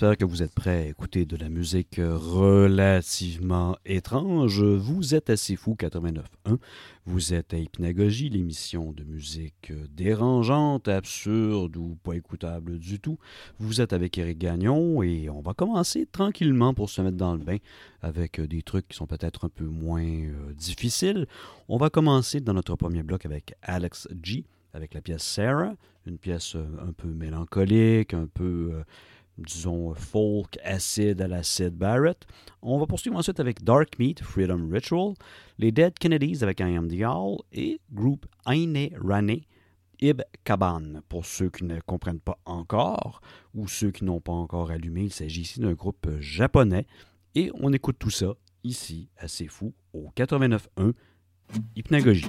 j'espère que vous êtes prêts à écouter de la musique relativement étrange. Vous êtes assez fou 89.1. Vous êtes à Hypnagogie, l'émission de musique dérangeante, absurde ou pas écoutable du tout. Vous êtes avec Eric Gagnon et on va commencer tranquillement pour se mettre dans le bain avec des trucs qui sont peut-être un peu moins euh, difficiles. On va commencer dans notre premier bloc avec Alex G avec la pièce Sarah, une pièce euh, un peu mélancolique, un peu, euh, disons, folk, acide à la Barrett. On va poursuivre ensuite avec Dark Meat, Freedom Ritual, les Dead Kennedys avec I Am the et groupe Aine Rane, Ib Kaban. Pour ceux qui ne comprennent pas encore ou ceux qui n'ont pas encore allumé, il s'agit ici d'un groupe japonais et on écoute tout ça ici, assez fou, au 89.1 Hypnagogie.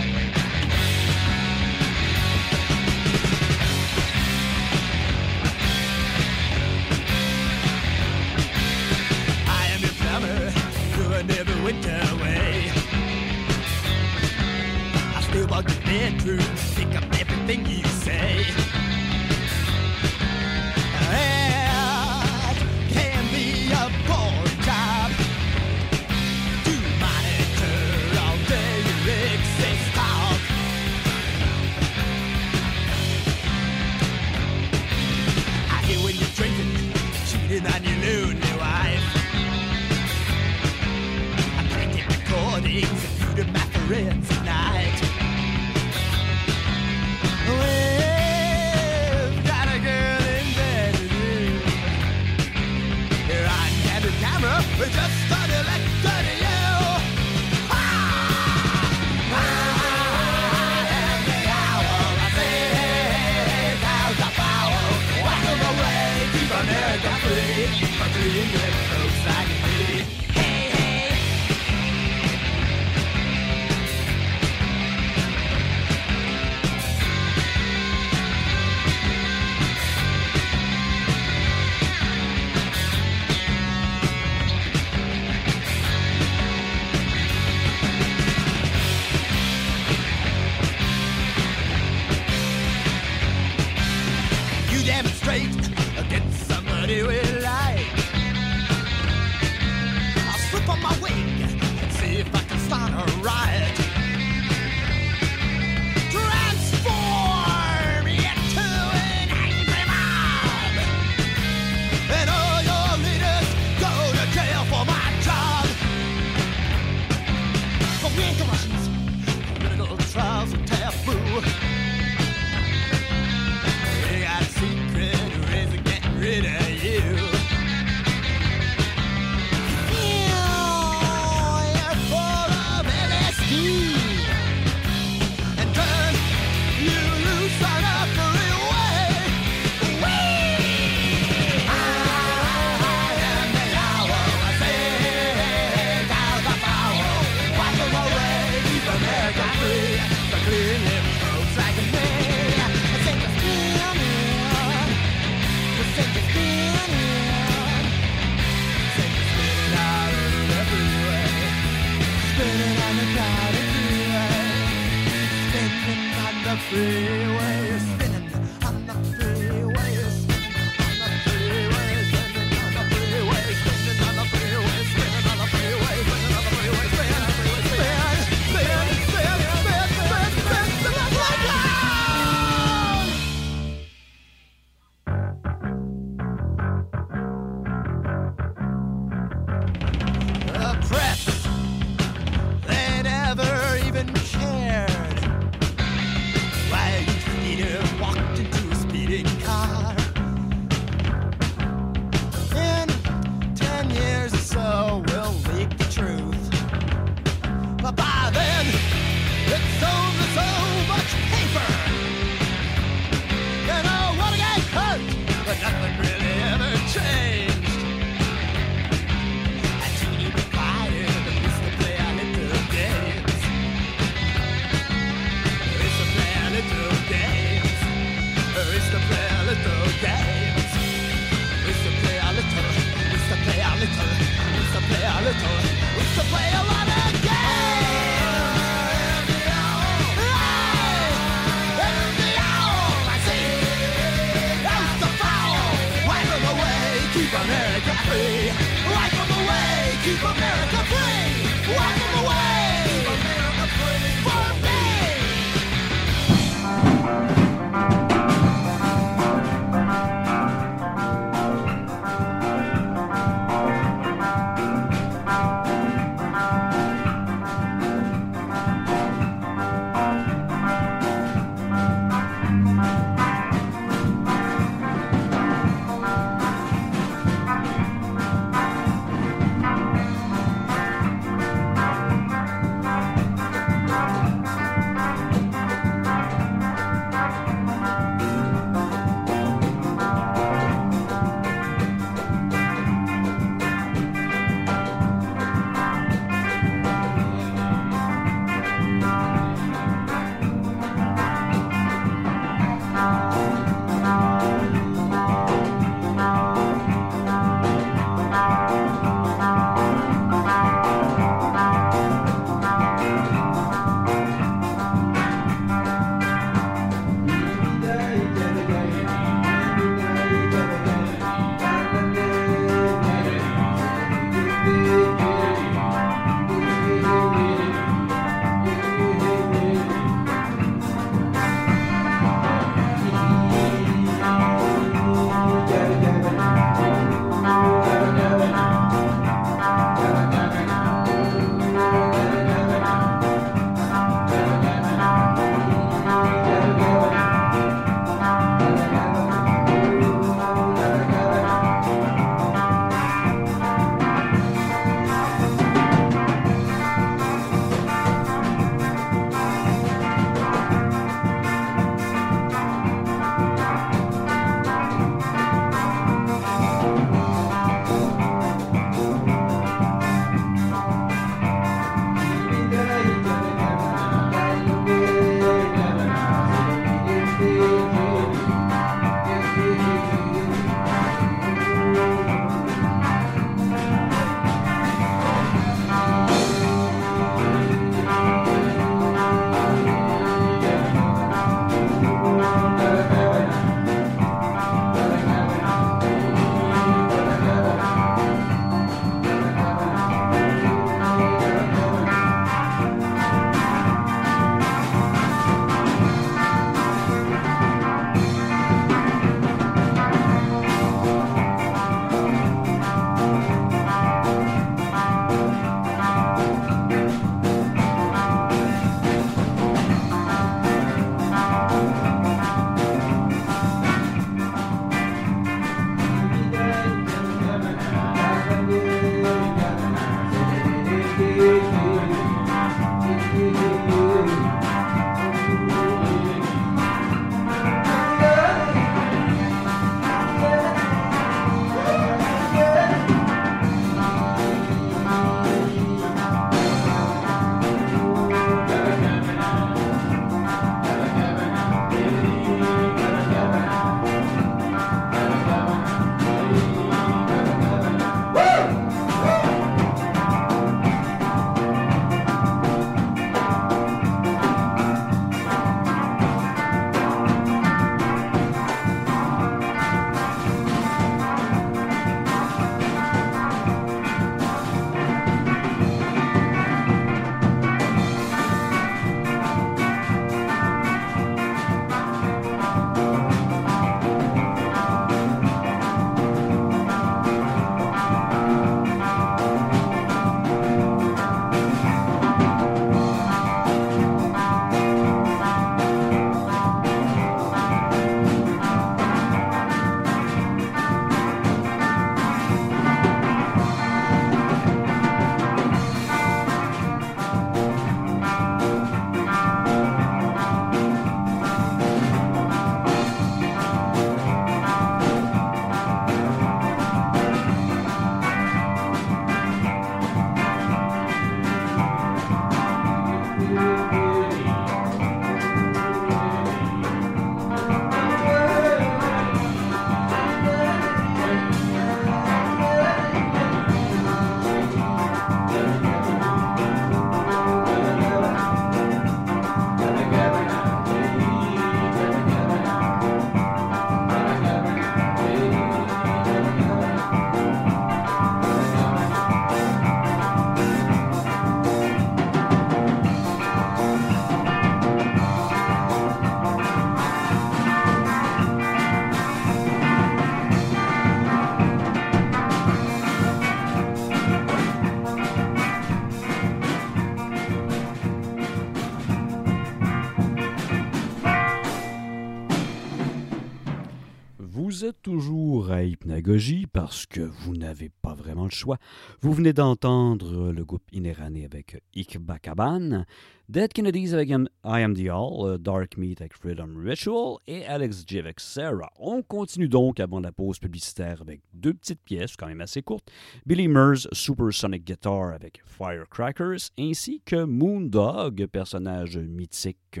Hypnagogie parce que vous n'avez pas vraiment le choix. Vous venez d'entendre le groupe Inérané avec Ikbakaban, Dead Kennedys avec I Am The All, Dark Meat avec Freedom Ritual et Alex J avec Sarah. On continue donc avant la pause publicitaire avec deux petites pièces quand même assez courtes. Billy Murs Supersonic Guitar avec Firecrackers ainsi que Moondog, personnage mythique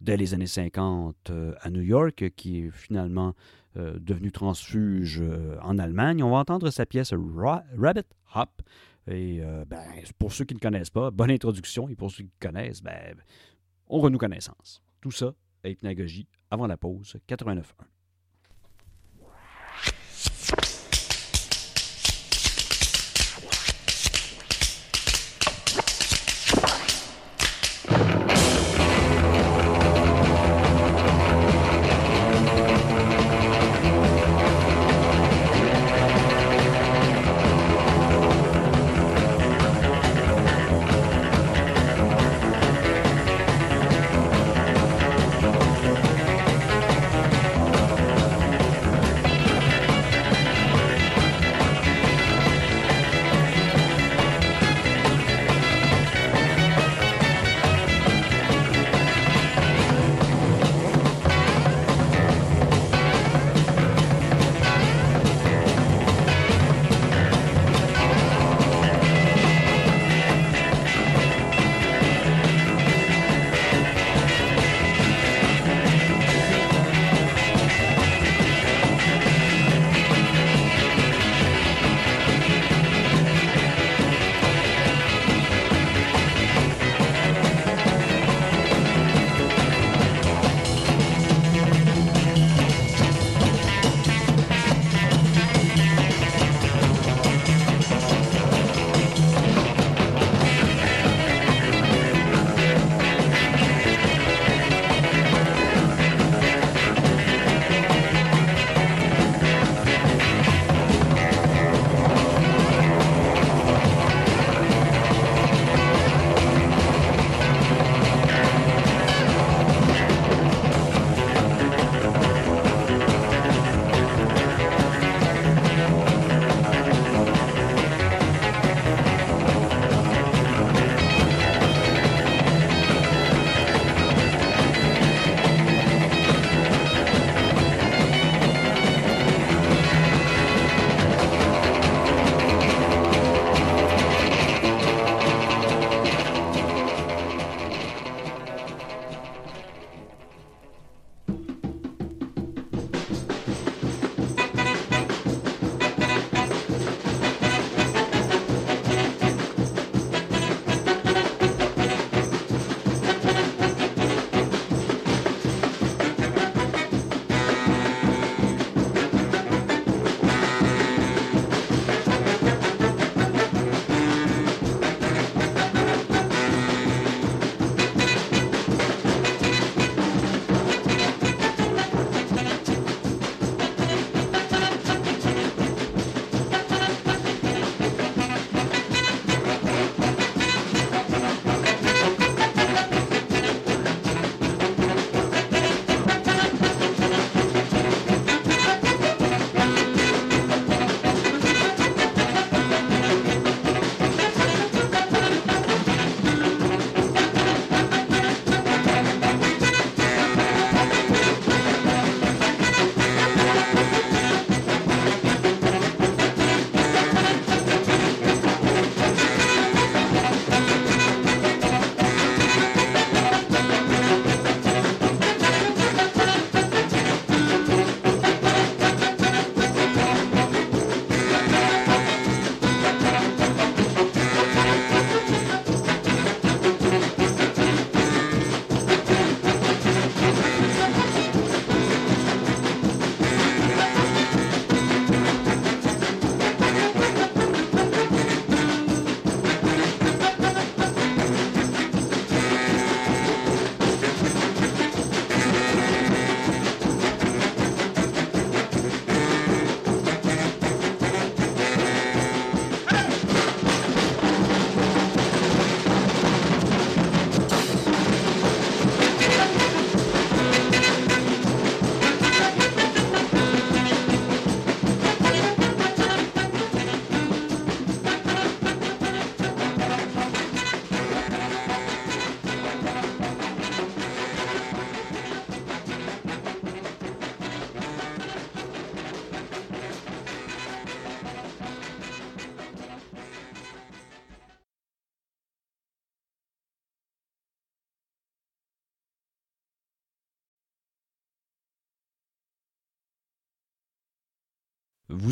dès les années 50 à New York qui est finalement euh, devenu transfuge euh, en Allemagne. On va entendre sa pièce Rabbit Hop. Et euh, ben, pour ceux qui ne connaissent pas, bonne introduction. Et pour ceux qui connaissent, ben, on renoue connaissance. Tout ça, hypnagogie, avant la pause, 89.1.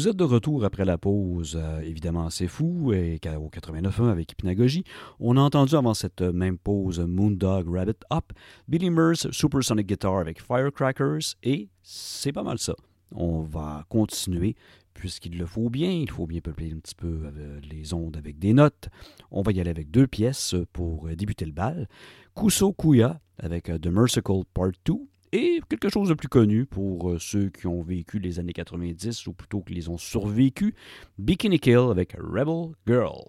Vous êtes de retour après la pause, euh, évidemment c'est fou, et au 89.1 avec Hypnagogie. On a entendu avant cette même pause Moondog Rabbit Up, Billy Murs Supersonic Guitar avec Firecrackers, et c'est pas mal ça. On va continuer, puisqu'il le faut bien, il faut bien peupler un petit peu euh, les ondes avec des notes. On va y aller avec deux pièces pour euh, débuter le bal. Kuso Kuya avec euh, The Merciful Part 2, et quelque chose de plus connu pour euh, ceux qui ont vécu les années 90 ou plutôt qui les ont survécu, Bikini Kill avec Rebel Girl.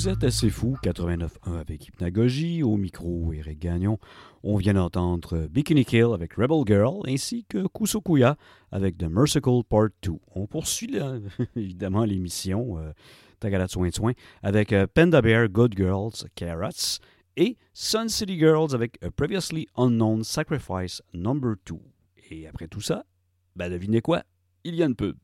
Vous êtes assez fou, 89.1 avec Hypnagogie, au micro Eric Gagnon. On vient d'entendre Bikini Kill avec Rebel Girl, ainsi que Kusokuya avec The Merciful Part 2. On poursuit évidemment l'émission euh, Tagada Soin Soin avec euh, Panda Bear, Good Girls, Carrots et Sun City Girls avec A Previously Unknown Sacrifice Number 2. Et après tout ça, ben devinez quoi? Il y a une pub.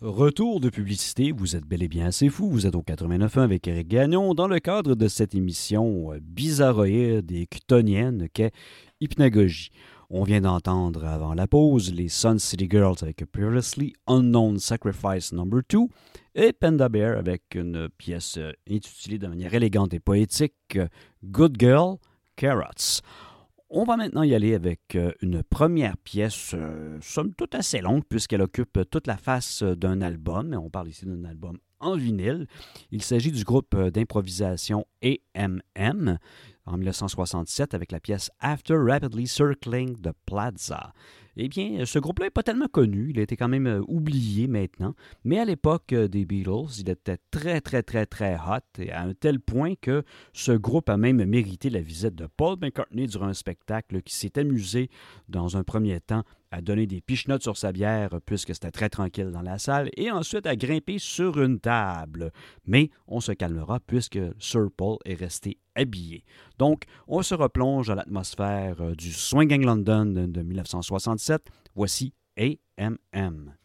Retour de publicité, vous êtes bel et bien assez fou, vous êtes au 89.1 avec Eric Gagnon dans le cadre de cette émission euh, bizarroïde et cutonienne qu'est Hypnagogie. On vient d'entendre avant la pause les Sun City Girls avec Previously Unknown Sacrifice No. 2 et Panda Bear avec une pièce euh, intitulée de manière élégante et poétique Good Girl Carrots. On va maintenant y aller avec euh, une première pièce, euh, somme toute assez longue, puisqu'elle occupe toute la face euh, d'un album. On parle ici d'un album en vinyle. Il s'agit du groupe d'improvisation AMM en 1967 avec la pièce After Rapidly Circling the Plaza. Eh bien, ce groupe-là n'est pas tellement connu, il a été quand même euh, oublié maintenant, mais à l'époque euh, des Beatles, il était très, très, très, très hot, à un tel point que ce groupe a même mérité la visite de Paul McCartney durant un spectacle qui s'est amusé dans un premier temps à donner des pichenottes sur sa bière puisque c'était très tranquille dans la salle et ensuite à grimper sur une table. Mais on se calmera puisque Sir Paul est resté habillé. Donc, on se replonge à l'atmosphère euh, du Swinging London de 1967. Voici AMM.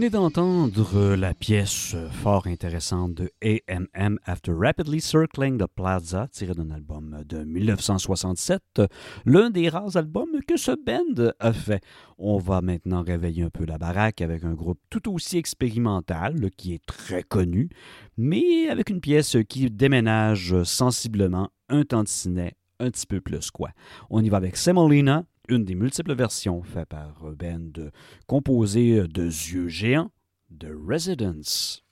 Venez d'entendre la pièce fort intéressante de AMM After Rapidly Circling the Plaza, tirée d'un album de 1967, l'un des rares albums que ce band a fait. On va maintenant réveiller un peu la baraque avec un groupe tout aussi expérimental, qui est très connu, mais avec une pièce qui déménage sensiblement un tantinet un petit peu plus quoi. On y va avec Semolina, une des multiples versions faites par band composée de yeux géants de Residence.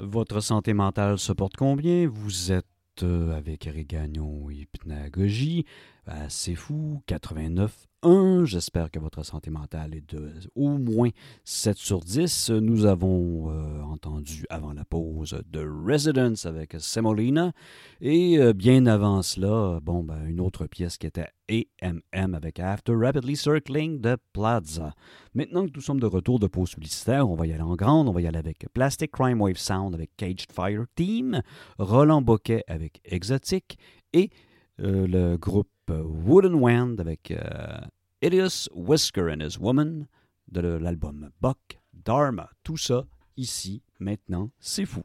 Votre santé mentale se porte combien? Vous êtes euh, avec Eric Hypnagogie. C'est fou, 89.1. J'espère que votre santé mentale est de au moins 7 sur 10. Nous avons euh, entendu avant la pause The Residence avec Semolina. Et euh, bien avant cela, bon, ben, une autre pièce qui était AMM avec After Rapidly Circling de Plaza. Maintenant que nous sommes de retour de pause publicitaire, on va y aller en grande. On va y aller avec Plastic Crime Wave Sound avec Caged Fire Team, Roland Boquet avec Exotic et le groupe Wooden Wand avec euh, Idios Whisker and His Woman de l'album Buck Dharma. Tout ça ici, maintenant, c'est fou.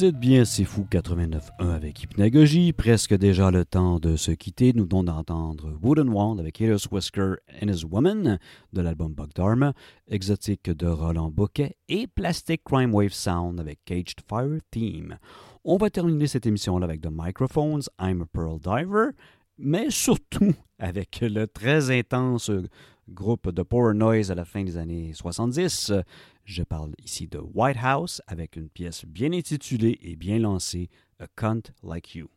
Vous êtes bien, c'est fou 89.1 avec Hypnagogie. Presque déjà le temps de se quitter. Nous venons d'entendre Wooden Wand avec Helios Whisker and His Woman de l'album Bug Dharma, Exotique de Roland Bouquet et Plastic Crime Wave Sound avec Caged Fire Theme. On va terminer cette émission-là avec The Microphones, I'm a Pearl Diver, mais surtout avec le très intense groupe de Power Noise à la fin des années 70. Je parle ici de White House avec une pièce bien intitulée et bien lancée, A Cunt Like You.